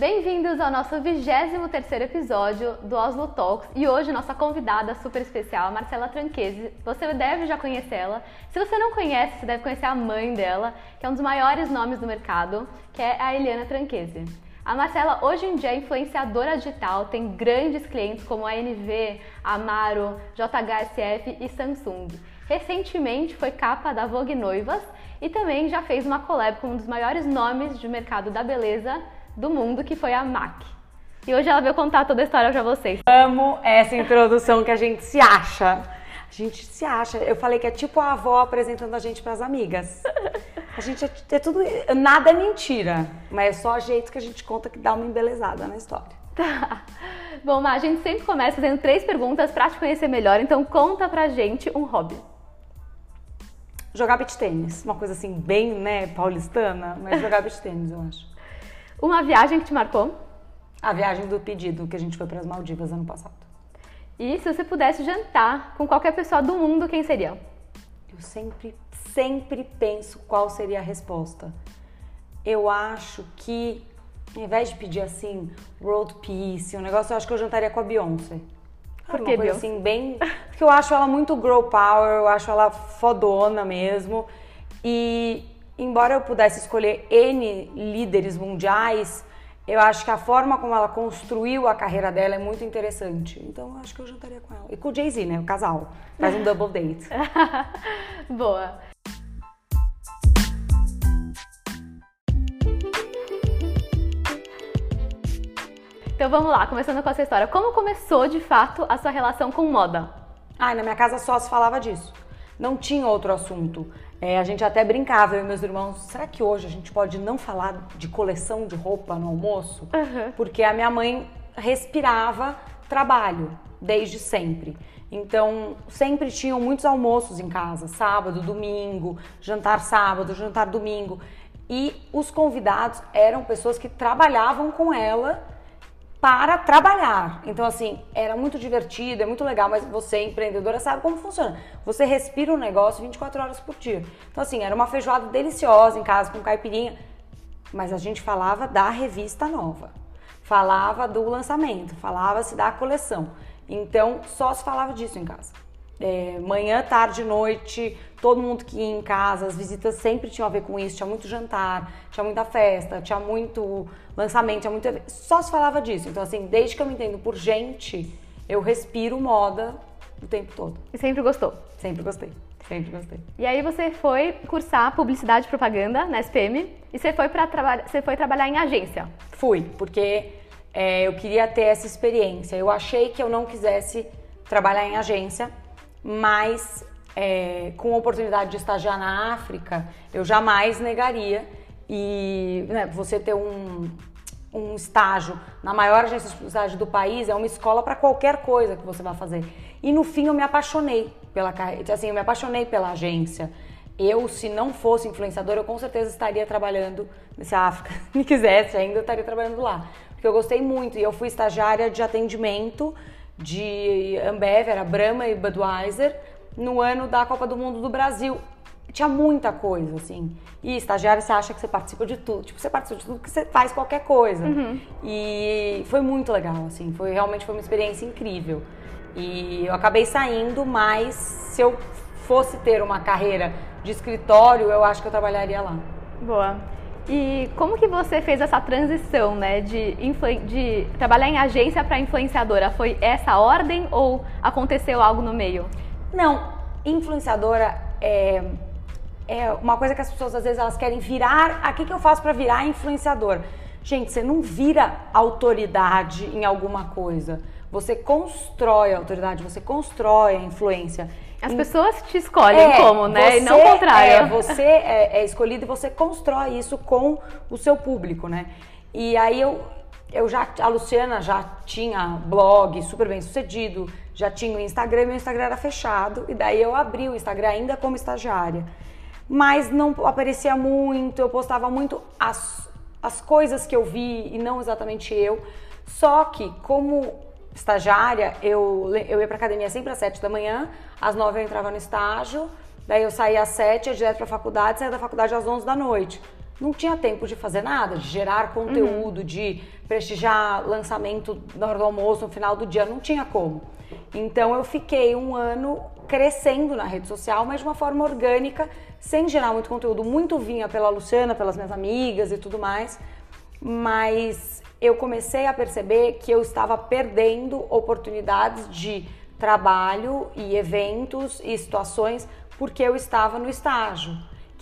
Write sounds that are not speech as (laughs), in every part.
Bem-vindos ao nosso 23º episódio do Oslo Talks e hoje nossa convidada super especial, Marcela Tranquese. Você deve já conhecê-la. Se você não conhece, você deve conhecer a mãe dela, que é um dos maiores nomes do mercado, que é a Eliana Tranquese. A Marcela hoje em dia é influenciadora digital, tem grandes clientes como a NV, Amaro, JHSF e Samsung. Recentemente foi capa da Vogue Noivas e também já fez uma collab com um dos maiores nomes de mercado da beleza do mundo, que foi a MAC. E hoje ela veio contar toda a história pra vocês. Amo essa introdução que a gente se acha. A gente se acha. Eu falei que é tipo a avó apresentando a gente para as amigas. A gente é, é, tudo. Nada é mentira, mas é só jeito que a gente conta que dá uma embelezada na história. Tá. Bom, Má, a gente sempre começa fazendo três perguntas para te conhecer melhor, então conta pra gente um hobby. Jogar beat tênis. Uma coisa assim, bem, né, paulistana, mas jogar beat tênis, eu acho. Uma viagem que te marcou? A viagem do pedido, que a gente foi para as Maldivas ano passado. E se você pudesse jantar com qualquer pessoa do mundo, quem seria? Eu sempre, sempre penso qual seria a resposta. Eu acho que, ao invés de pedir assim, world peace, um negócio, eu acho que eu jantaria com a Beyoncé. Por que, Beyoncé? assim, bem... Porque eu acho ela muito girl power, eu acho ela fodona mesmo. E embora eu pudesse escolher N líderes mundiais, eu acho que a forma como ela construiu a carreira dela é muito interessante. Então eu acho que eu jantaria com ela. E com o Jay-Z, né? O casal. Faz um double date. (laughs) Boa. Então vamos lá, começando com essa história. Como começou de fato a sua relação com moda? Ai, na minha casa só se falava disso. Não tinha outro assunto. É, a gente até brincava, eu e meus irmãos, será que hoje a gente pode não falar de coleção de roupa no almoço? Uhum. Porque a minha mãe respirava trabalho desde sempre. Então, sempre tinham muitos almoços em casa, sábado, domingo, jantar sábado, jantar domingo. E os convidados eram pessoas que trabalhavam com ela para trabalhar. Então, assim, era muito divertido, é muito legal, mas você, empreendedora, sabe como funciona. Você respira o um negócio 24 horas por dia. Então, assim, era uma feijoada deliciosa em casa, com caipirinha, mas a gente falava da revista nova, falava do lançamento, falava-se da coleção. Então, só se falava disso em casa. É, manhã, tarde, noite, todo mundo que ia em casa, as visitas sempre tinham a ver com isso, tinha muito jantar, tinha muita festa, tinha muito lançamento, tinha muito só se falava disso. Então assim, desde que eu me entendo por gente, eu respiro moda o tempo todo. E sempre gostou? Sempre gostei. Sempre gostei. E aí você foi cursar publicidade e propaganda na SPM e você foi para trabalhar, você foi trabalhar em agência? Fui, porque é, eu queria ter essa experiência. Eu achei que eu não quisesse trabalhar em agência mas é, com a oportunidade de estagiar na África, eu jamais negaria. E né, você ter um, um estágio na maior agência de publicidade do país é uma escola para qualquer coisa que você vai fazer. E no fim eu me apaixonei pela carreira, assim, eu me apaixonei pela agência. Eu, se não fosse influenciadora, eu com certeza estaria trabalhando, se a África (laughs) me quisesse ainda, eu estaria trabalhando lá. Porque eu gostei muito e eu fui estagiária de atendimento de Ambev, era Brahma e Budweiser, no ano da Copa do Mundo do Brasil. Tinha muita coisa, assim. E estagiário, você acha que você participa de tudo. Tipo, você participa de tudo que você faz qualquer coisa. Uhum. E foi muito legal, assim. Foi, realmente foi uma experiência incrível. E eu acabei saindo, mas se eu fosse ter uma carreira de escritório, eu acho que eu trabalharia lá. Boa. E como que você fez essa transição, né, de, de trabalhar em agência para influenciadora? Foi essa ordem ou aconteceu algo no meio? Não, influenciadora é, é uma coisa que as pessoas às vezes elas querem virar. Ah, o que, que eu faço para virar influenciador? Gente, você não vira autoridade em alguma coisa. Você constrói a autoridade, você constrói a influência. As pessoas te escolhem é, como, né? e não o contrário. É, você é, é, escolhido e você constrói isso com o seu público, né? E aí eu, eu já, a Luciana já tinha blog super bem sucedido, já tinha o Instagram, meu Instagram era fechado, e daí eu abri o Instagram ainda como estagiária. Mas não aparecia muito, eu postava muito as, as coisas que eu vi e não exatamente eu. Só que, como estagiária, eu, eu ia pra academia sempre às sete da manhã, às nove eu entrava no estágio, daí eu saía às sete, ia direto pra faculdade, saía da faculdade às onze da noite. Não tinha tempo de fazer nada, de gerar conteúdo, uhum. de prestigiar lançamento na hora do almoço, no final do dia, não tinha como. Então eu fiquei um ano crescendo na rede social, mas de uma forma orgânica, sem gerar muito conteúdo. Muito vinha pela Luciana, pelas minhas amigas e tudo mais, mas eu comecei a perceber que eu estava perdendo oportunidades de trabalho e eventos e situações porque eu estava no estágio.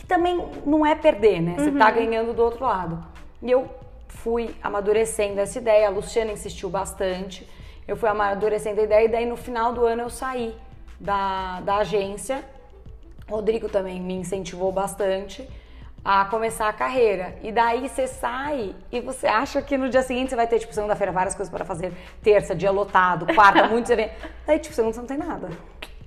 Também não é perder, né? Você está uhum. ganhando do outro lado. E eu fui amadurecendo essa ideia, a Luciana insistiu bastante, eu fui amadurecendo a ideia e daí no final do ano eu saí da, da agência. Rodrigo também me incentivou bastante a começar a carreira. E daí você sai e você acha que no dia seguinte você vai ter, tipo, segunda-feira várias coisas para fazer, terça, dia lotado, quarta, (laughs) muitos eventos. Daí, tipo, segunda você não tem nada.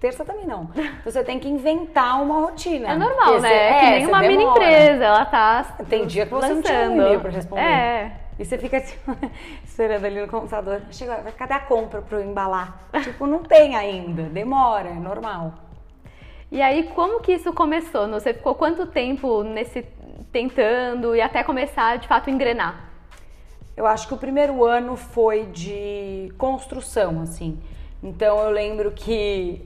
Terça também não. Então você tem que inventar uma rotina. É normal, né? É, que nem uma demora. mini empresa, ela tá. Tem dia que você lançando. não tinha um e-mail pra responder. É. E você fica assim, (laughs) esperando ali no computador. Chega, cadê a compra para eu embalar? tipo, não tem ainda, demora, é normal. E aí, como que isso começou? Você ficou quanto tempo nesse tentando e até começar de fato a engrenar? Eu acho que o primeiro ano foi de construção, assim. Então eu lembro que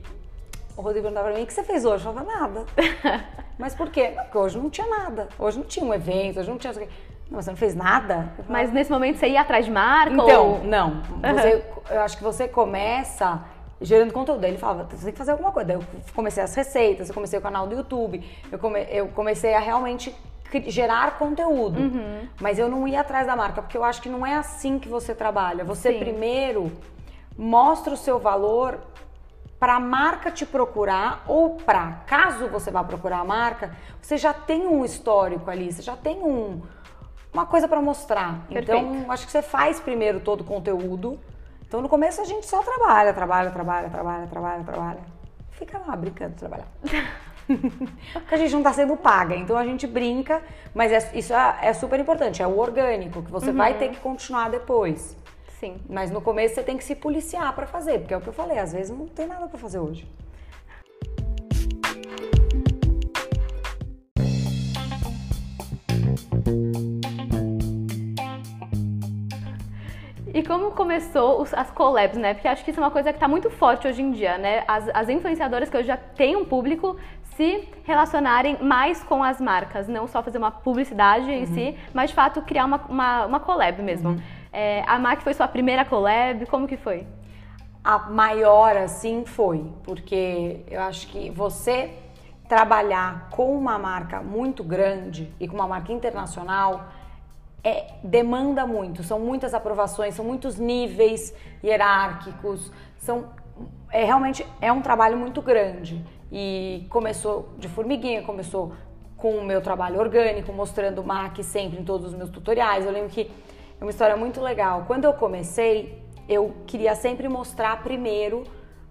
o Rodrigo perguntava pra mim: o que você fez hoje? Eu falava: nada. (laughs) Mas por quê? Porque hoje não tinha nada. Hoje não tinha um evento, hoje não tinha. Não, você não fez nada? Mas nesse momento você ia atrás de marca? Então, ou... não. Você, eu acho que você começa gerando conteúdo. Daí ele falava, você tem que fazer alguma coisa. Daí eu comecei as receitas, eu comecei o canal do YouTube, eu, come, eu comecei a realmente gerar conteúdo. Uhum. Mas eu não ia atrás da marca, porque eu acho que não é assim que você trabalha. Você Sim. primeiro mostra o seu valor para a marca te procurar ou para caso você vá procurar a marca, você já tem um histórico ali, você já tem um, uma coisa para mostrar. Perfeito. Então, acho que você faz primeiro todo o conteúdo. Então, no começo a gente só trabalha, trabalha, trabalha, trabalha, trabalha, trabalha. Fica lá brincando de trabalhar. (laughs) Porque a gente não está sendo paga, então a gente brinca, mas é, isso é, é, super importante, é o orgânico, que você uhum. vai ter que continuar depois. Sim. Mas no começo você tem que se policiar para fazer, porque é o que eu falei, às vezes não tem nada para fazer hoje. E como começou os, as collabs, né? Porque acho que isso é uma coisa que está muito forte hoje em dia, né? As, as influenciadoras que hoje já têm um público se relacionarem mais com as marcas, não só fazer uma publicidade uhum. em si, mas de fato criar uma, uma, uma collab mesmo. Uhum. É, a MAC foi sua primeira collab, como que foi? A maior, assim, foi, porque eu acho que você trabalhar com uma marca muito grande e com uma marca internacional é, demanda muito, são muitas aprovações, são muitos níveis hierárquicos, são é realmente é um trabalho muito grande e começou de formiguinha, começou com o meu trabalho orgânico, mostrando MAC sempre em todos os meus tutoriais. Eu lembro que é uma história muito legal. Quando eu comecei, eu queria sempre mostrar primeiro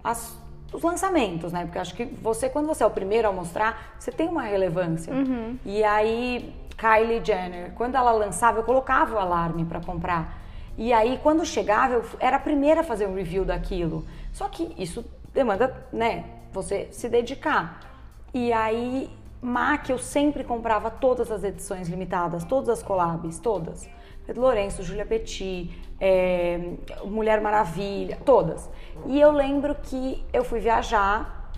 as, os lançamentos, né? Porque acho que você, quando você é o primeiro a mostrar, você tem uma relevância. Uhum. E aí Kylie Jenner. Quando ela lançava, eu colocava o alarme para comprar. E aí, quando chegava, eu era a primeira a fazer um review daquilo. Só que isso demanda, né, você se dedicar. E aí, MAC, eu sempre comprava todas as edições limitadas, todas as collabs, todas. Pedro Lourenço, Julia Petit, é, Mulher Maravilha, todas. E eu lembro que eu fui viajar,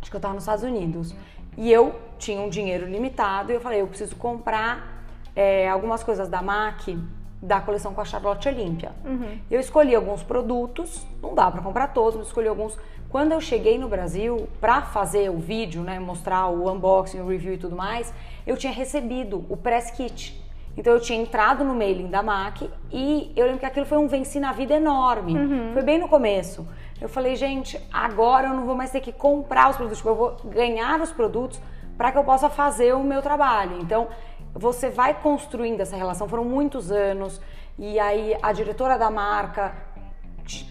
acho que eu estava nos Estados Unidos. E eu tinha um dinheiro limitado e eu falei, eu preciso comprar é, algumas coisas da MAC da coleção com a Charlotte Olympia. Uhum. Eu escolhi alguns produtos, não dá para comprar todos, mas escolhi alguns. Quando eu cheguei no Brasil para fazer o vídeo, né, mostrar o unboxing, o review e tudo mais, eu tinha recebido o press kit. Então eu tinha entrado no mailing da MAC e eu lembro que aquilo foi um venci na vida enorme. Uhum. Foi bem no começo. Eu falei, gente, agora eu não vou mais ter que comprar os produtos, tipo, eu vou ganhar os produtos para que eu possa fazer o meu trabalho. Então, você vai construindo essa relação, foram muitos anos, e aí a diretora da marca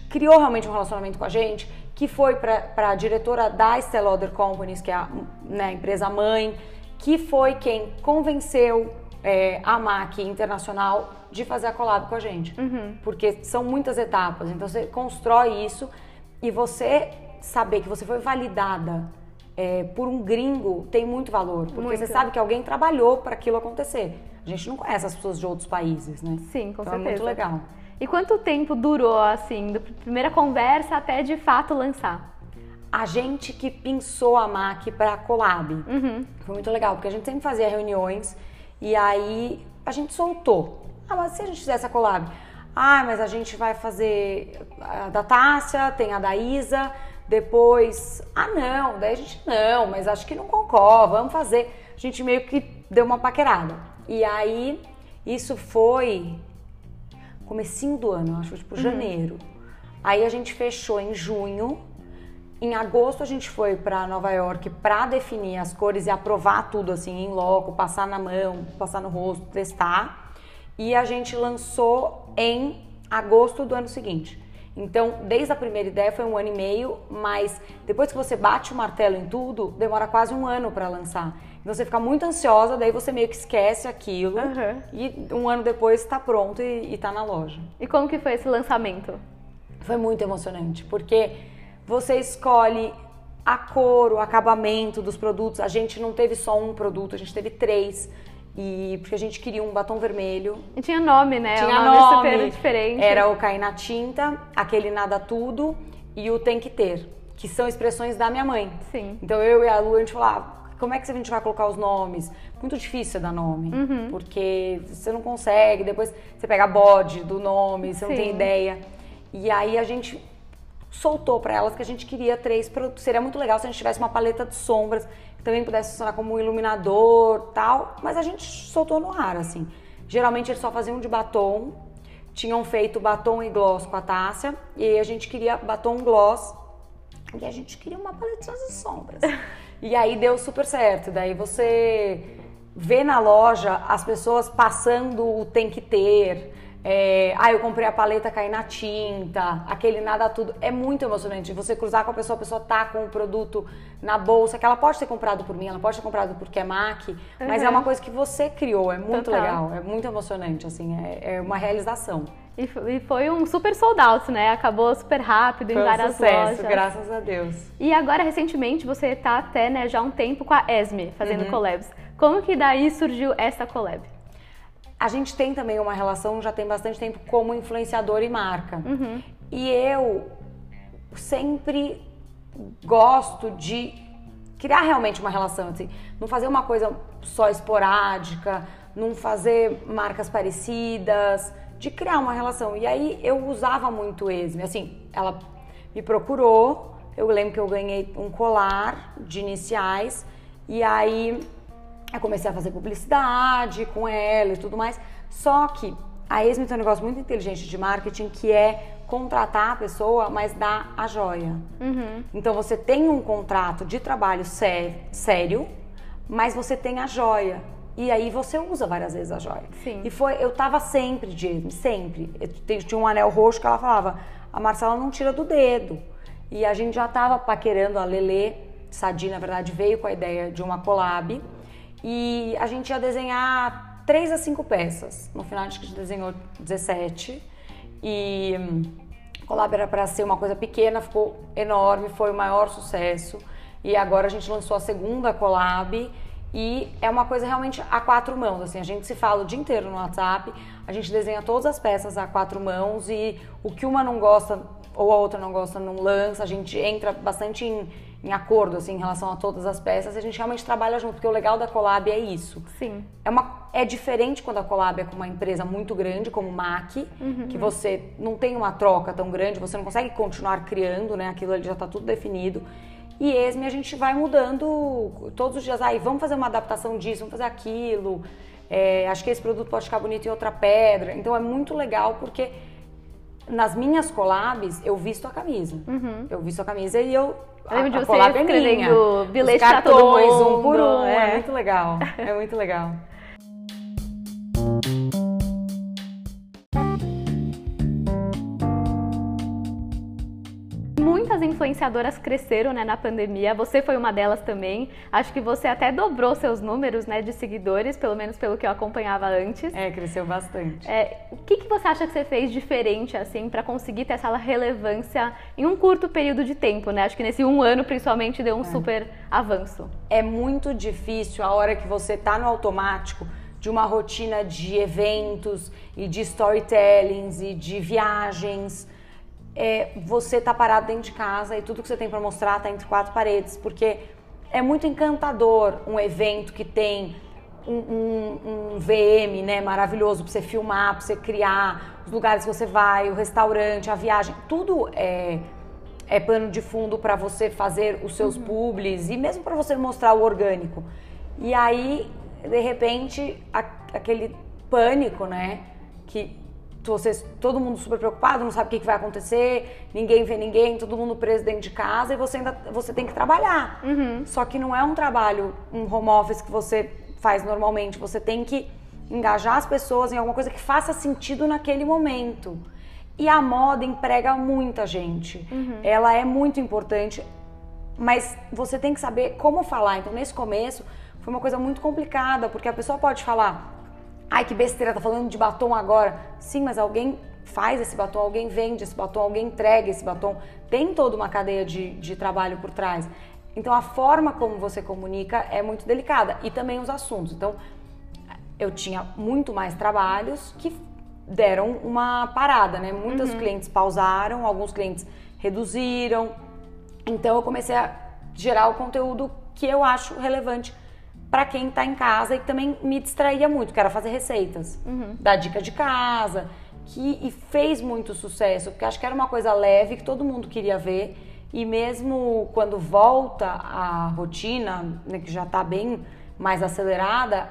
criou realmente um relacionamento com a gente, que foi para a diretora da Estée Lauder Companies, que é a né, empresa mãe, que foi quem convenceu é, a MAC Internacional de fazer a collab com a gente. Uhum. Porque são muitas etapas, então você constrói isso e você saber que você foi validada é, por um gringo tem muito valor, porque Muito. você sabe que alguém trabalhou para aquilo acontecer. A gente não conhece as pessoas de outros países, né? Sim, com então certeza. é muito legal. E quanto tempo durou, assim, da primeira conversa até de fato lançar? A gente que pensou a MAC para collab. Uhum. Foi muito legal, porque a gente sempre fazia reuniões e aí a gente soltou. Ah, mas se a gente fizesse a collab? Ah, mas a gente vai fazer a da Tássia, tem a da Isa, depois. Ah, não, daí a gente não, mas acho que não concorda, vamos fazer. A gente meio que deu uma paquerada. E aí, isso foi comecinho do ano, acho, tipo janeiro. Aí a gente fechou em junho. Em agosto a gente foi para Nova York para definir as cores e aprovar tudo assim em loco, passar na mão, passar no rosto, testar. E a gente lançou em agosto do ano seguinte. Então, desde a primeira ideia foi um ano e meio, mas depois que você bate o martelo em tudo, demora quase um ano para lançar. Então você fica muito ansiosa, daí você meio que esquece aquilo Uhum. e um ano depois está pronto e, está na loja. E como que foi esse lançamento? Foi muito emocionante, porque você escolhe a cor, o acabamento dos produtos. A gente não teve só um produto, a gente teve três. E porque a gente queria um batom vermelho. E tinha nome, né? Tinha um nome, nome, super diferente. Era o Cair na Tinta, aquele Nada Tudo e o Tem Que Ter, que são expressões da minha mãe. Sim. Então eu e a Lu, a gente falava, como é que a gente vai colocar os nomes? Muito difícil dar nome, porque você não consegue, depois você pega bode do nome, você não tem Sim. ideia. E aí a gente soltou para elas que a gente queria três produtos. Seria muito legal se a gente tivesse uma paleta de sombras que também pudesse funcionar como um iluminador, tal, mas a gente soltou no ar assim. Geralmente eles só faziam de batom. Tinham feito batom e gloss com a Tássia e a gente queria batom gloss e a gente queria uma paletinha de sombras. (laughs) e aí deu super certo. Daí você vê na loja as pessoas passando o tem que ter. É, ah, eu comprei a paleta cair na tinta, aquele nada tudo. É muito emocionante. Você cruzar com a pessoa, a pessoa tá com o produto na bolsa, que ela pode ter comprado por mim, ela pode ter comprado porque é MAC, mas é Uhum. uma coisa que você criou. É muito Total. legal, é muito emocionante, assim, é, é uma realização. E e foi um super sold out, né? Acabou super rápido em Foi um várias sucesso, lojas. graças a Deus. E agora, recentemente, você tá até, né, já há um tempo com a Esme, fazendo Uhum. collabs. Como que daí surgiu essa collab? A gente tem também uma relação, já tem bastante tempo, como influenciador e marca. E eu sempre gosto de criar realmente uma relação, assim, não fazer uma coisa só esporádica, não fazer marcas parecidas, de criar uma relação. E aí eu usava muito Esme, assim, ela me procurou, eu lembro que eu ganhei um colar de iniciais e aí eu comecei a fazer publicidade com ela e tudo mais. Só que a Esme tem um negócio muito inteligente de marketing que é contratar a pessoa, mas dar a joia. Então você tem um contrato de trabalho sé- sério, mas você tem a joia. E aí você usa várias vezes a joia. Sim. E foi, eu tava sempre de Esme, sempre. Eu tinha um anel roxo que ela falava, a Marcela não tira do dedo. E a gente já tava paquerando a Lelê, Sadi, na verdade, veio com a ideia de uma collab. E a gente ia desenhar três a cinco peças. No final, a gente desenhou 17. E hum, a collab era para ser uma coisa pequena, ficou enorme, foi o maior sucesso. E agora a gente lançou a segunda collab. E é uma coisa realmente a quatro mãos, assim, a gente se fala o dia inteiro no WhatsApp, a gente desenha todas as peças a quatro mãos e o que uma não gosta ou a outra não gosta não lança, a gente entra bastante em, em acordo, assim, em relação a todas as peças a gente realmente trabalha junto, porque o legal da collab é isso. Sim. É, uma, é diferente quando a collab é com uma empresa muito grande, como MAC, que você não tem uma troca tão grande, você não consegue continuar criando, né? Aquilo ali já está tudo definido. E ESME a gente vai mudando todos os dias. Aí, vamos fazer uma adaptação disso, vamos fazer aquilo. É, acho que esse produto pode ficar bonito em outra pedra. Então é muito legal porque nas minhas collabs eu visto a camisa. Eu visto a camisa e eu. Eu lembro de você escrevendo bilhete pra todo cartões, um por mundo, um. É. é. muito legal. É muito legal. (laughs) Muitas influenciadoras cresceram né, na pandemia, você foi uma delas também. Acho que você até dobrou seus números né, de seguidores, pelo menos pelo que eu acompanhava antes. É, cresceu bastante. É, o que, que você acha que você fez diferente assim para conseguir ter essa relevância em um curto período de tempo? Né? Acho que nesse um ano, principalmente, deu um é. super avanço. É muito difícil a hora que você está no automático de uma rotina de eventos e de storytellings e de viagens. É, você tá parado dentro de casa e tudo que você tem para mostrar tá entre quatro paredes, porque é muito encantador um evento que tem um, um, um VM né, maravilhoso para você filmar, para você criar, os lugares que você vai, o restaurante, a viagem, tudo é, é plano de fundo para você fazer os seus uhum. publis e mesmo para você mostrar o orgânico. E aí de repente, a, aquele pânico, né? Que vocês, todo mundo super preocupado, não sabe o que, que, vai acontecer, ninguém vê ninguém, todo mundo preso dentro de casa e você ainda você tem que trabalhar. Uhum. Só que não é um trabalho, um home office que você faz normalmente. Você tem que engajar as pessoas em alguma coisa que faça sentido naquele momento. E a moda emprega muita gente. Uhum. Ela é muito importante, mas você tem que saber como falar. Então, nesse começo, foi uma coisa muito complicada, porque a pessoa pode falar, ai que besteira, tá falando de batom agora. Sim, mas alguém faz esse batom, alguém vende esse batom, alguém entrega esse batom. Tem toda uma cadeia de, de trabalho por trás. Então a forma como você comunica é muito delicada e também os assuntos. Então eu tinha muito mais trabalhos que deram uma parada, né? Muitos uhum. clientes pausaram, alguns clientes reduziram. Então eu comecei a gerar o conteúdo que eu acho relevante para quem está em casa e que também me distraía muito, que era fazer receitas, uhum. dar dica de casa, que e fez muito sucesso, porque acho que era uma coisa leve que todo mundo queria ver e mesmo quando volta a rotina, né, que já está bem mais acelerada,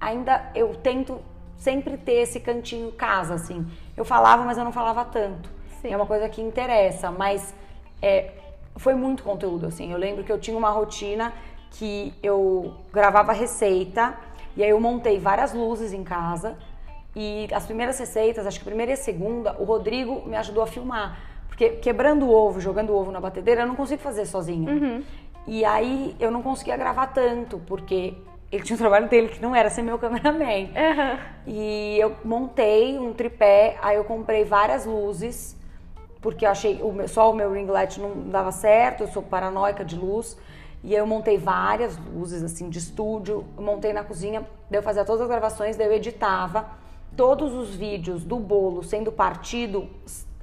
ainda eu tento sempre ter esse cantinho casa, assim. Eu falava, mas eu não falava tanto. Sim. É uma coisa que interessa, mas é, foi muito conteúdo, assim. Eu lembro que eu tinha uma rotina que eu gravava receita e aí eu montei várias luzes em casa e as primeiras receitas, acho que a primeira e a segunda, o Rodrigo me ajudou a filmar. Porque quebrando o ovo, jogando o ovo na batedeira, eu não consigo fazer sozinha. Uhum. E aí eu não conseguia gravar tanto, porque ele tinha um trabalho dele que não era ser meu cameraman. Uhum. E eu montei um tripé, aí eu comprei várias luzes, porque eu achei o só o meu ring light não dava certo, eu sou paranoica de luz. E eu montei várias luzes, assim, de estúdio, montei na cozinha, daí eu fazia todas as gravações, daí eu editava. Todos os vídeos do bolo sendo partido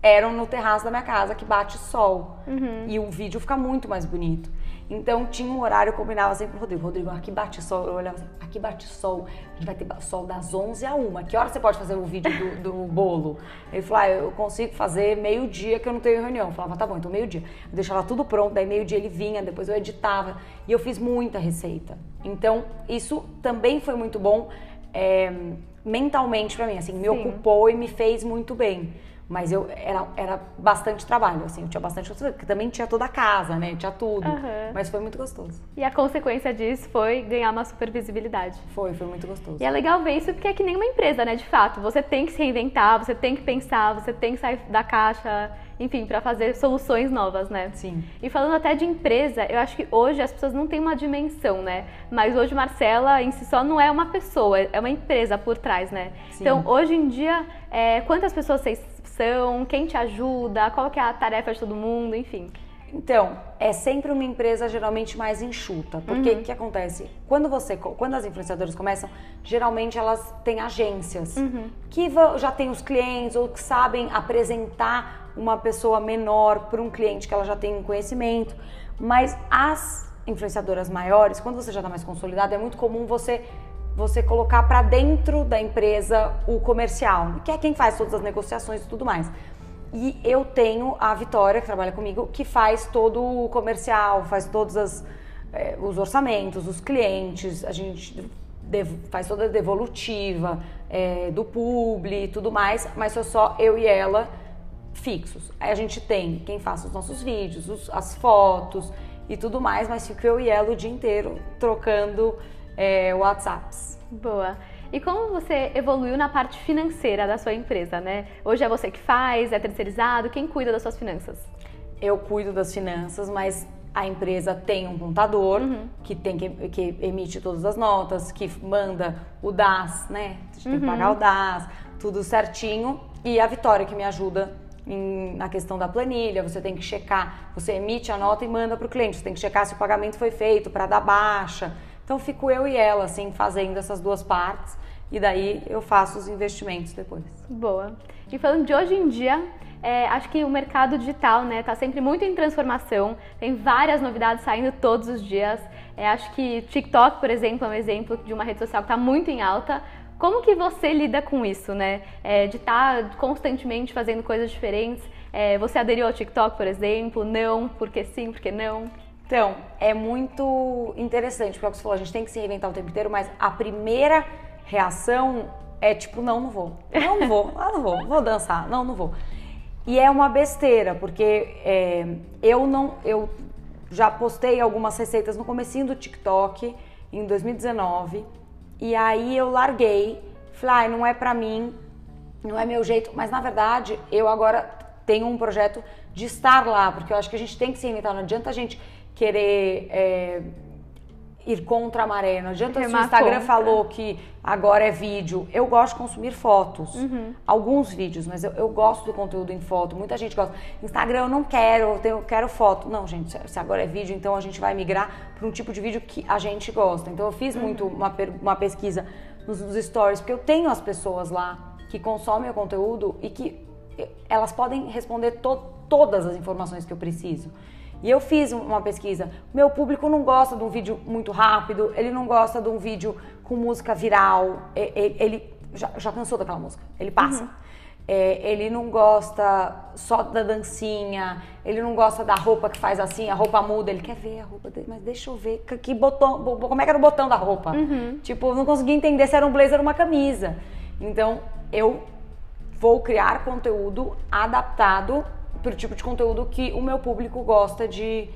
eram no terraço da minha casa, que bate sol. Uhum. E o vídeo fica muito mais bonito. Então tinha um horário, eu combinava sempre com o Rodrigo. Rodrigo, aqui bate sol. Eu olhava assim, aqui bate sol. A gente vai ter sol das 11 a 1. Que hora você pode fazer o vídeo do, do bolo? Ele falou, ah, eu consigo fazer meio-dia que eu não tenho reunião. Eu falava, tá bom, então meio-dia. Eu deixava tudo pronto, daí meio-dia ele vinha, depois eu editava. E eu fiz muita receita. Então isso também foi muito bom é, mentalmente para mim. Assim, me Sim. ocupou e me fez muito bem. Mas eu era, era bastante trabalho, assim, eu tinha bastante porque também tinha toda a casa, né? Tinha tudo. Uhum. Mas foi muito gostoso. E a consequência disso foi ganhar uma super visibilidade. Foi, foi muito gostoso. E é legal ver isso porque é que nem uma empresa, né? De fato, você tem que se reinventar, você tem que pensar, você tem que sair da caixa, enfim, para fazer soluções novas, né? Sim. E falando até de empresa, eu acho que hoje as pessoas não têm uma dimensão, né? Mas hoje Marcela em si só não é uma pessoa, é uma empresa por trás, né? Sim. Então, hoje em dia, é, quantas pessoas vocês quem te ajuda, qual que é a tarefa de todo mundo, enfim. Então, é sempre uma empresa geralmente mais enxuta, porque o uhum. que acontece? Quando você, quando as influenciadoras começam, geralmente elas têm agências uhum. que já têm os clientes ou que sabem apresentar uma pessoa menor para um cliente que ela já tem conhecimento, mas as influenciadoras maiores, quando você já está mais consolidado, é muito comum você você colocar para dentro da empresa o comercial, que é quem faz todas as negociações e tudo mais. E eu tenho a Vitória, que trabalha comigo, que faz todo o comercial, faz todos as, é, os orçamentos, os clientes, a gente faz toda a devolutiva é, do publi e tudo mais, mas sou só eu e ela fixos. Aí a gente tem quem faz os nossos vídeos, os, as fotos e tudo mais, mas fico eu e ela o dia inteiro trocando é, WhatsApps. Boa. E como você evoluiu na parte financeira da sua empresa, né? Hoje é você que faz, é terceirizado, quem cuida das suas finanças? eu cuido das finanças, mas a empresa tem um contador uhum. que tem que, que, emite todas as notas, que manda o DAS, né? A gente tem que pagar o DAS, tudo certinho. E a Vitória que me ajuda em, na questão da planilha, você tem que checar, você emite a nota e manda para o cliente, você tem que checar se o pagamento foi feito para dar baixa. Então fico eu e ela assim fazendo essas duas partes e daí eu faço os investimentos depois. Boa. E falando de hoje em dia, é, acho que o mercado digital está né, tá sempre muito em transformação, tem várias novidades saindo todos os dias. É, acho que TikTok, por exemplo, é um exemplo de uma rede social que está muito em alta. Como que você lida com isso, né? É, de estar tá constantemente fazendo coisas diferentes. É, você aderiu ao TikTok, por exemplo? Não? Porque sim, porque não? Então, é muito interessante, porque é o que você falou, a gente tem que se reinventar o tempo inteiro, mas a primeira reação é tipo, não, não vou. Não, não vou. Ah, não vou. Vou dançar. Não, não vou. E é uma besteira, porque é, eu não. Eu já postei algumas receitas no comecinho do TikTok em 2019. E aí eu larguei. Falei, ah, não é pra mim, não é meu jeito. Mas na verdade, eu agora tenho um projeto de estar lá, porque eu acho que a gente tem que se inventar. Não adianta a gente querer. É, ir contra a maré. Não adianta se o Instagram contra. falou que agora é vídeo. Eu gosto de consumir fotos. Uhum. Alguns vídeos, mas eu, eu, gosto do conteúdo em foto. Muita gente gosta. Instagram eu não quero, eu, tenho, eu quero foto. Não, gente, se agora é vídeo, então a gente vai migrar para um tipo de vídeo que a gente gosta. Então eu fiz uhum. muito uma, uma pesquisa nos, nos stories, porque eu tenho as pessoas lá que consomem o conteúdo e que elas podem responder to, todas as informações que eu preciso. E eu fiz uma pesquisa. Meu público não gosta de um vídeo muito rápido, ele não gosta de um vídeo com música viral, ele, já, já cansou daquela música, ele passa. Uhum. É, ele não gosta só da dancinha, ele não gosta da roupa que faz assim, a roupa muda, ele quer ver a roupa dele, mas deixa eu ver que botão, como é que era o botão da roupa. Uhum. Tipo, não consegui entender se era um blazer ou uma camisa. Então, eu vou criar conteúdo adaptado pro tipo de conteúdo que o meu público gosta de,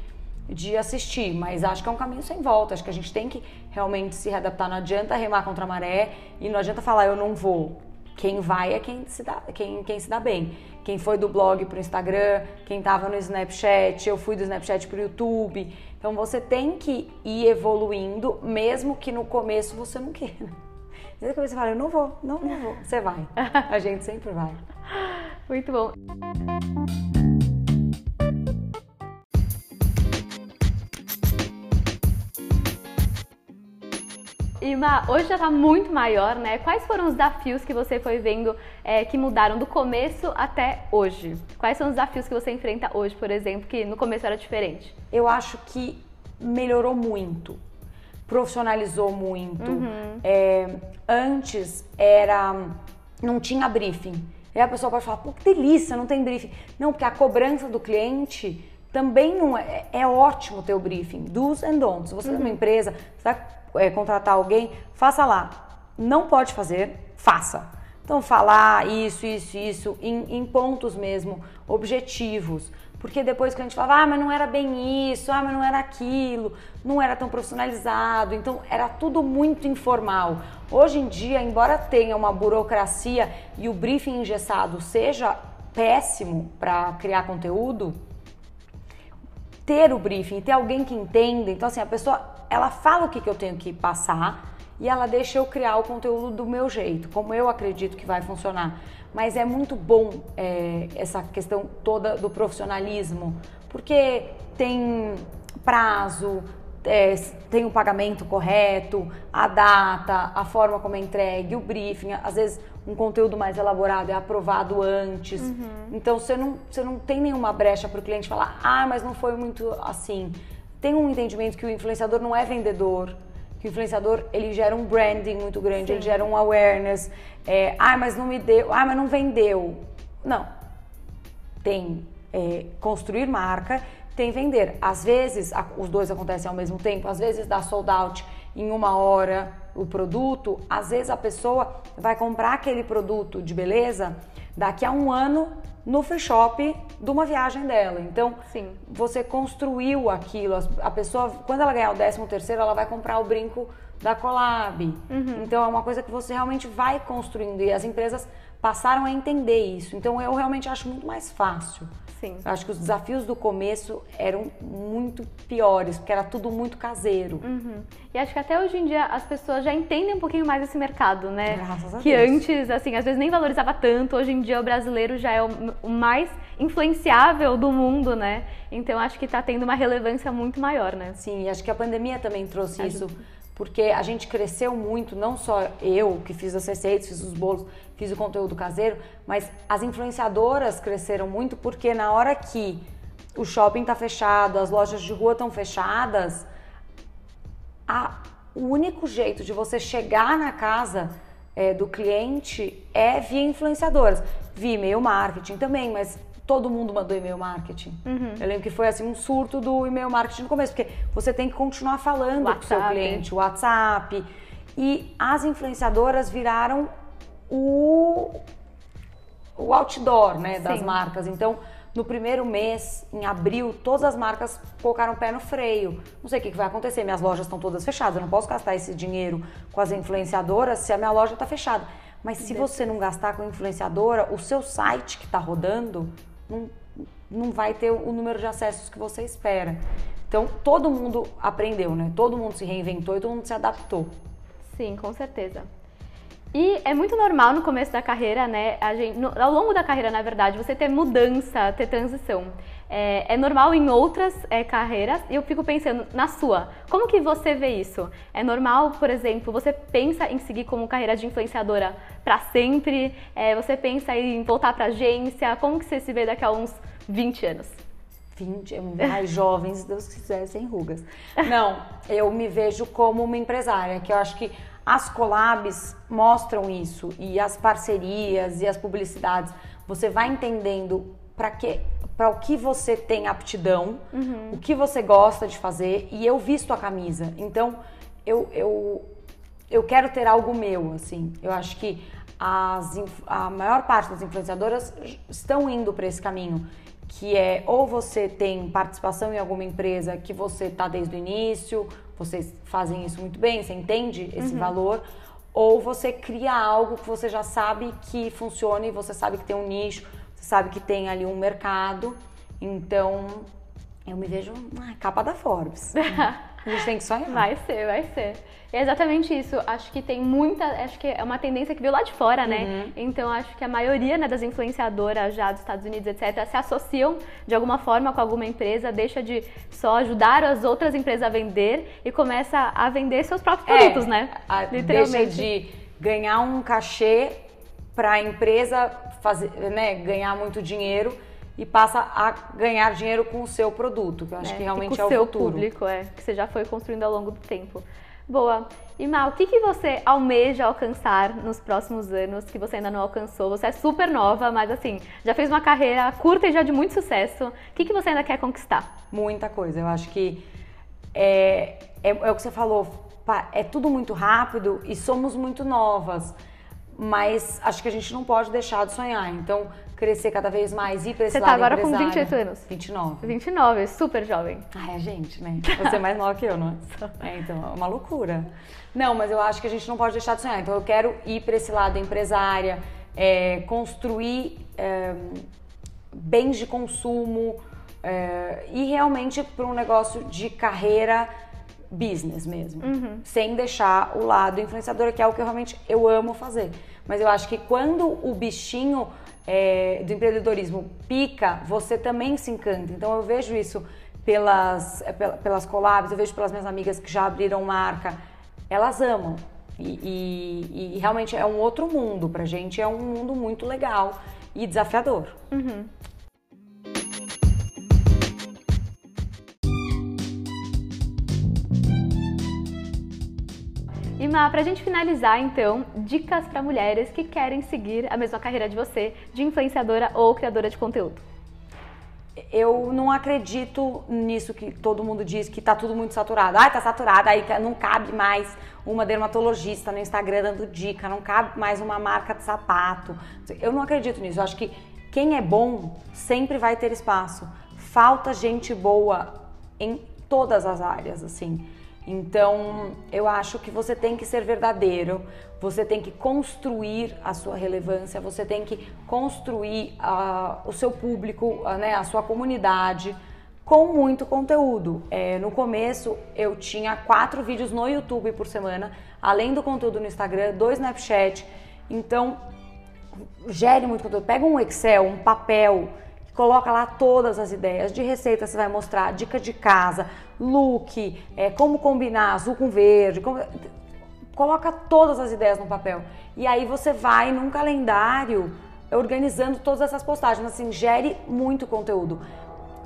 de assistir. Mas acho que é um caminho sem volta. Acho que a gente tem que realmente se readaptar. Não adianta remar contra a maré e não adianta falar eu não vou. Quem vai é quem se dá, quem, quem se dá bem. Quem foi do blog pro Instagram, quem tava no Snapchat, eu fui do Snapchat pro YouTube. Então você tem que ir evoluindo, mesmo que no começo você não queira. Desde que você fala, eu não vou, não, não vou. Você vai. (laughs) A gente sempre vai. Muito bom. Ima, hoje já está muito maior, né? Quais foram os desafios que você foi vendo é, que mudaram do começo até hoje? Quais são os desafios que você enfrenta hoje, por exemplo, que no começo era diferente? Eu acho que melhorou muito, profissionalizou muito. Uhum. É, antes era não tinha briefing. E a pessoa pode falar, pô, que delícia, não tem briefing. Não, porque a cobrança do cliente também não é, é ótimo ter o briefing, dos and don'ts. Você uhum. tem uma empresa, você vai é, contratar alguém, faça lá. Não pode fazer, faça. Então, falar isso, isso, isso, em, em pontos mesmo, objetivos. Porque depois que a gente falava, ah, mas não era bem isso, ah, mas não era aquilo, não era tão profissionalizado, então era tudo muito informal. Hoje em dia, embora tenha uma burocracia e o briefing engessado seja péssimo para criar conteúdo, ter o briefing, ter alguém que entenda, então assim, a pessoa ela fala o que, que eu tenho que passar e ela deixa eu criar o conteúdo do meu jeito, como eu acredito que vai funcionar. Mas é muito bom é, essa questão toda do profissionalismo, porque tem prazo, é, tem o pagamento correto, a data, a forma como é entregue, o briefing, às vezes um conteúdo mais elaborado é aprovado antes. Uhum. Então você não, você não tem nenhuma brecha para o cliente falar, ah, mas não foi muito assim tem um entendimento que o influenciador não é vendedor, o influenciador ele gera um branding muito grande, Sim. ele gera um awareness. É, ah, mas não me deu, ah, mas não vendeu. Não. Tem é, construir marca, tem vender. Às vezes a, os dois acontecem ao mesmo tempo, às vezes dá sold out em uma hora o produto, às vezes a pessoa vai comprar aquele produto de beleza daqui a um ano no free shop de uma viagem dela. Então, Sim. você construiu aquilo. A pessoa, quando ela ganhar o 13 terceiro, ela vai comprar o brinco da Collab. Uhum. Então, é uma coisa que você realmente vai construindo. E as empresas passaram a entender isso. Então eu realmente acho muito mais fácil. Sim. Acho que os desafios do começo eram muito piores, porque era tudo muito caseiro. Uhum. E acho que até hoje em dia as pessoas já entendem um pouquinho mais esse mercado, né? Graças a que Deus. antes, assim, às vezes nem valorizava tanto. Hoje em dia o brasileiro já é o, mais influenciável do mundo, né? Então acho que tá tendo uma relevância muito maior, né? Sim, e acho que a pandemia também trouxe isso, porque a gente cresceu muito, não só eu que fiz as receitas, fiz os bolos, fiz o conteúdo caseiro, mas as influenciadoras cresceram muito porque na hora que o shopping tá fechado, as lojas de rua estão fechadas, a- o único jeito de você chegar na casa é, do cliente é via influenciadoras. Via e-mail marketing também, mas todo mundo mandou e-mail marketing. Eu lembro que foi assim um surto do e-mail marketing no começo, porque você tem que continuar falando com o seu WhatsApp. cliente, o WhatsApp. E as influenciadoras viraram o, o outdoor né, das Sim. marcas. Então, no primeiro mês, em abril, todas as marcas colocaram o pé no freio. Não sei o que que vai acontecer, minhas lojas estão todas fechadas. Eu não posso gastar esse dinheiro com as influenciadoras se a minha loja está fechada. Mas se você não gastar com influenciadora, o seu site que está rodando não, não vai ter o número de acessos que você espera. Então, todo mundo aprendeu, né? Todo mundo se reinventou e todo mundo se adaptou. Sim, com certeza. E é muito normal no começo da carreira, né? Gente, no- ao longo da carreira, na verdade, você ter mudança, ter transição. É, é normal em outras é, carreiras e eu fico pensando na sua. Como que você vê isso? É normal, por exemplo, você pensa em seguir como carreira de influenciadora para sempre? É, você pensa em voltar para agência? Como que você se vê daqui a uns 20 anos? 20, mais jovens, se Deus quiser, sem rugas. Não, eu me vejo como uma empresária, que eu acho que as collabs mostram isso e as parcerias e as publicidades. Você vai entendendo para que para o que você tem aptidão, o que você gosta de fazer e eu visto a camisa. Então, eu, eu eu quero ter algo meu, assim. Eu acho que as, a maior parte das influenciadoras estão indo para esse caminho, que é ou você tem participação em alguma empresa que você tá desde o início, vocês fazem isso muito bem, você entende esse valor, ou você cria algo que você já sabe que funciona e você sabe que tem um nicho, sabe que tem ali um mercado. Então, eu me vejo ah, capa da Forbes. (laughs) A gente tem que sonhar. Vai ser, vai ser. É exatamente isso. Acho que tem muita. Acho que é uma tendência que veio lá de fora, né? Então acho que a maioria né, das influenciadoras já dos Estados Unidos, etc., se associam de alguma forma com alguma empresa, deixa de só ajudar as outras empresas a vender e começa a vender seus próprios produtos, né? a- Literalmente. Deixa de ganhar um cachê para a empresa fazer, né, ganhar muito dinheiro e passa a ganhar dinheiro com o seu produto, que eu acho É, que realmente com é o seu futuro. público, é, que você já foi construindo ao longo do tempo. Boa. E Mal, o que, que você almeja alcançar nos próximos anos que você ainda não alcançou? Você é super nova, mas assim, já fez uma carreira curta e já de muito sucesso. O que, que você ainda quer conquistar? Muita coisa. Eu acho que é, é, é o que você falou, é tudo muito rápido e somos muito novas. Mas acho que a gente não pode deixar de sonhar. Então, crescer cada vez mais, ir para esse Você tá agora com empresário. 28 anos? 29. 29, super jovem. Ai, a gente, né? Você é mais nova que eu, não é? É, então, é uma loucura. Não, mas eu acho que a gente não pode deixar de sonhar. Então, eu quero ir para esse lado empresária, é, construir é, bens de consumo é, e realmente para um negócio de carreira business mesmo, sem deixar o lado influenciador, que é o que eu realmente eu amo fazer. Mas eu acho que quando o bichinho é, do empreendedorismo pica, você também se encanta. Então eu vejo isso pelas, é, pela- pelas collabs, eu vejo pelas minhas amigas que já abriram marca, elas amam. E, e- e realmente é um outro mundo pra gente, é um mundo muito legal e desafiador. E Má, pra gente finalizar então, dicas para mulheres que querem seguir a mesma carreira de você, de influenciadora ou criadora de conteúdo. Eu não acredito nisso que todo mundo diz que tá tudo muito saturado. Ai, tá saturado, aí não cabe mais uma dermatologista no Instagram dando dica, não cabe mais uma marca de sapato. Eu não acredito nisso. Eu acho que quem é bom sempre vai ter espaço. Falta gente boa em todas as áreas, assim. Então, eu acho que você tem que ser verdadeiro, você tem que construir a sua relevância, você tem que construir uh, o seu público, uh, né, a sua comunidade com muito conteúdo. É, no começo, eu tinha quatro vídeos no YouTube por semana, além do conteúdo no Instagram, dois Snapchat. Então, gere muito conteúdo. Pega um Excel, um papel, coloca lá todas as ideias de receita, você vai mostrar dica de casa, look, é, como combinar azul com verde, como... coloca todas as ideias no papel. E aí você vai num calendário organizando todas essas postagens, assim, gere muito conteúdo.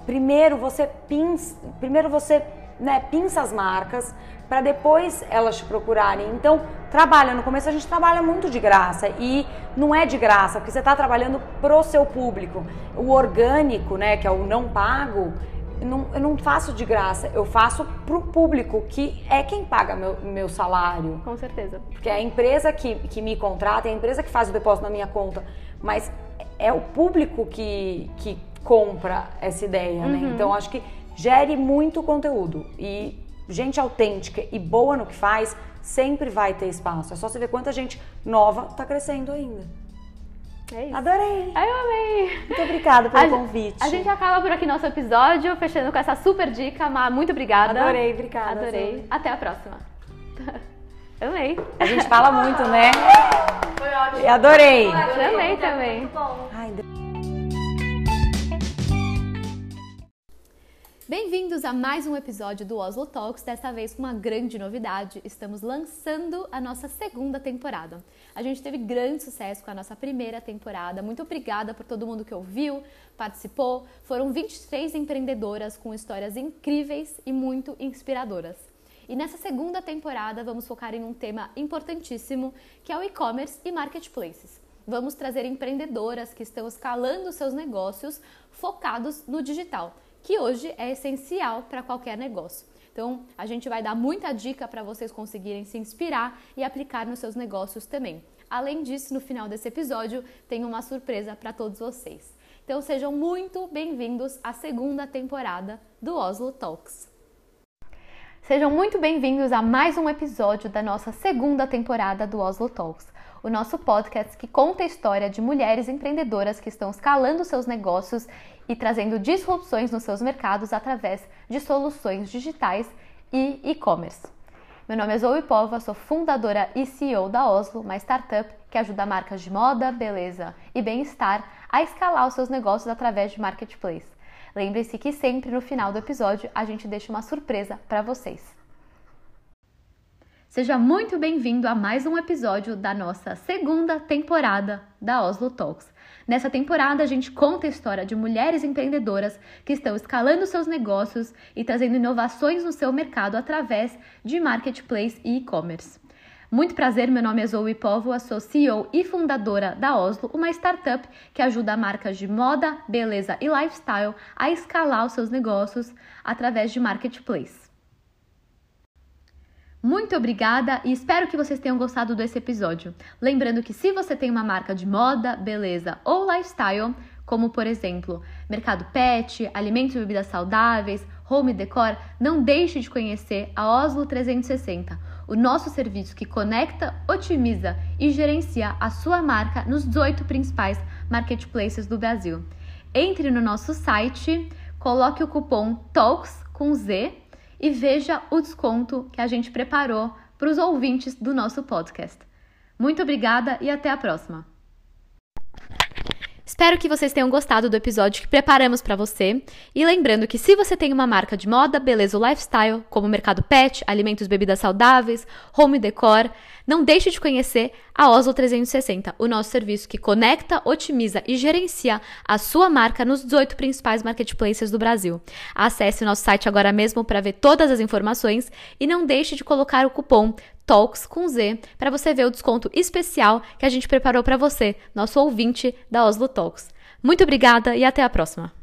Primeiro você pinça, primeiro você né, pinça as marcas para depois elas te procurarem. Então, trabalha. No começo a gente trabalha muito de graça e não é de graça, porque você está trabalhando pro seu público. O orgânico, né, que é o não pago, não, eu não faço de graça, eu faço pro público, que é quem paga meu, meu salário. Com certeza. Porque é a empresa que, que me contrata, é a empresa que faz o depósito na minha conta, mas é o público que, que compra essa ideia, né? uhum. né? Então acho que gere muito conteúdo e gente autêntica e boa no que faz sempre vai ter espaço. É só você ver quanta gente nova está crescendo ainda. É isso. Adorei! Ai, eu amei! Muito obrigada pelo a convite. A gente acaba por aqui nosso episódio, fechando com essa super dica. Má, muito obrigada. Adorei, obrigada. Adorei. Até a próxima. (laughs) Amei. A gente fala muito, né? Foi ótimo. Eu adorei. Eu amei também. Muito bom. Ai, Bem-vindos a mais um episódio do Oslo Talks, dessa vez com uma grande novidade. Estamos lançando a nossa segunda temporada. A gente teve grande sucesso com a nossa primeira temporada. Muito obrigada por todo mundo que ouviu, participou. Foram 23 empreendedoras com histórias incríveis e muito inspiradoras. E nessa segunda temporada vamos focar em um tema importantíssimo, que é o e-commerce e marketplaces. Vamos trazer empreendedoras que estão escalando seus negócios focados no digital que hoje é essencial para qualquer negócio. Então, a gente vai dar muita dica para vocês conseguirem se inspirar e aplicar nos seus negócios também. Além disso, no final desse episódio, tem uma surpresa para todos vocês. Então, sejam muito bem-vindos à segunda temporada do Oslo Talks. Sejam muito bem-vindos a mais um episódio da nossa segunda temporada do Oslo Talks o nosso podcast que conta a história de mulheres empreendedoras que estão escalando seus negócios e trazendo disrupções nos seus mercados através de soluções digitais e e-commerce. Meu nome é Zoe Pova, sou fundadora e CEO da Oslo, uma startup que ajuda marcas de moda, beleza e bem-estar a escalar os seus negócios através de marketplace. Lembre-se que sempre no final do episódio a gente deixa uma surpresa para vocês. Seja muito bem-vindo a mais um episódio da nossa segunda temporada da Oslo Talks. Nessa temporada, a gente conta a história de mulheres empreendedoras que estão escalando seus negócios e trazendo inovações no seu mercado através de marketplace e e-commerce. Muito prazer, meu nome é Zoe Povo, sou CEO e fundadora da Oslo, uma startup que ajuda marcas de moda, beleza e lifestyle a escalar os seus negócios através de marketplace. Muito obrigada e espero que vocês tenham gostado desse episódio. Lembrando que se você tem uma marca de moda, beleza ou lifestyle, como por exemplo, mercado pet, alimentos e bebidas saudáveis, home decor, não deixe de conhecer a Oslo 360, o nosso serviço que conecta, otimiza e gerencia a sua marca nos 18 principais marketplaces do Brasil. Entre no nosso site, coloque o cupom TALKS com Z e veja o desconto que a gente preparou para os ouvintes do nosso podcast. Muito obrigada e até a próxima! Espero que vocês tenham gostado do episódio que preparamos para você. E lembrando que se você tem uma marca de moda, beleza ou lifestyle, como mercado pet, alimentos e bebidas saudáveis, home decor, não deixe de conhecer a Oslo 360, o nosso serviço que conecta, otimiza e gerencia a sua marca nos 18 principais marketplaces do Brasil. Acesse nosso site agora mesmo para ver todas as informações e não deixe de colocar o cupom Talks com Z para você ver o desconto especial que a gente preparou para você, nosso ouvinte da Oslo Talks. Muito obrigada e até a próxima!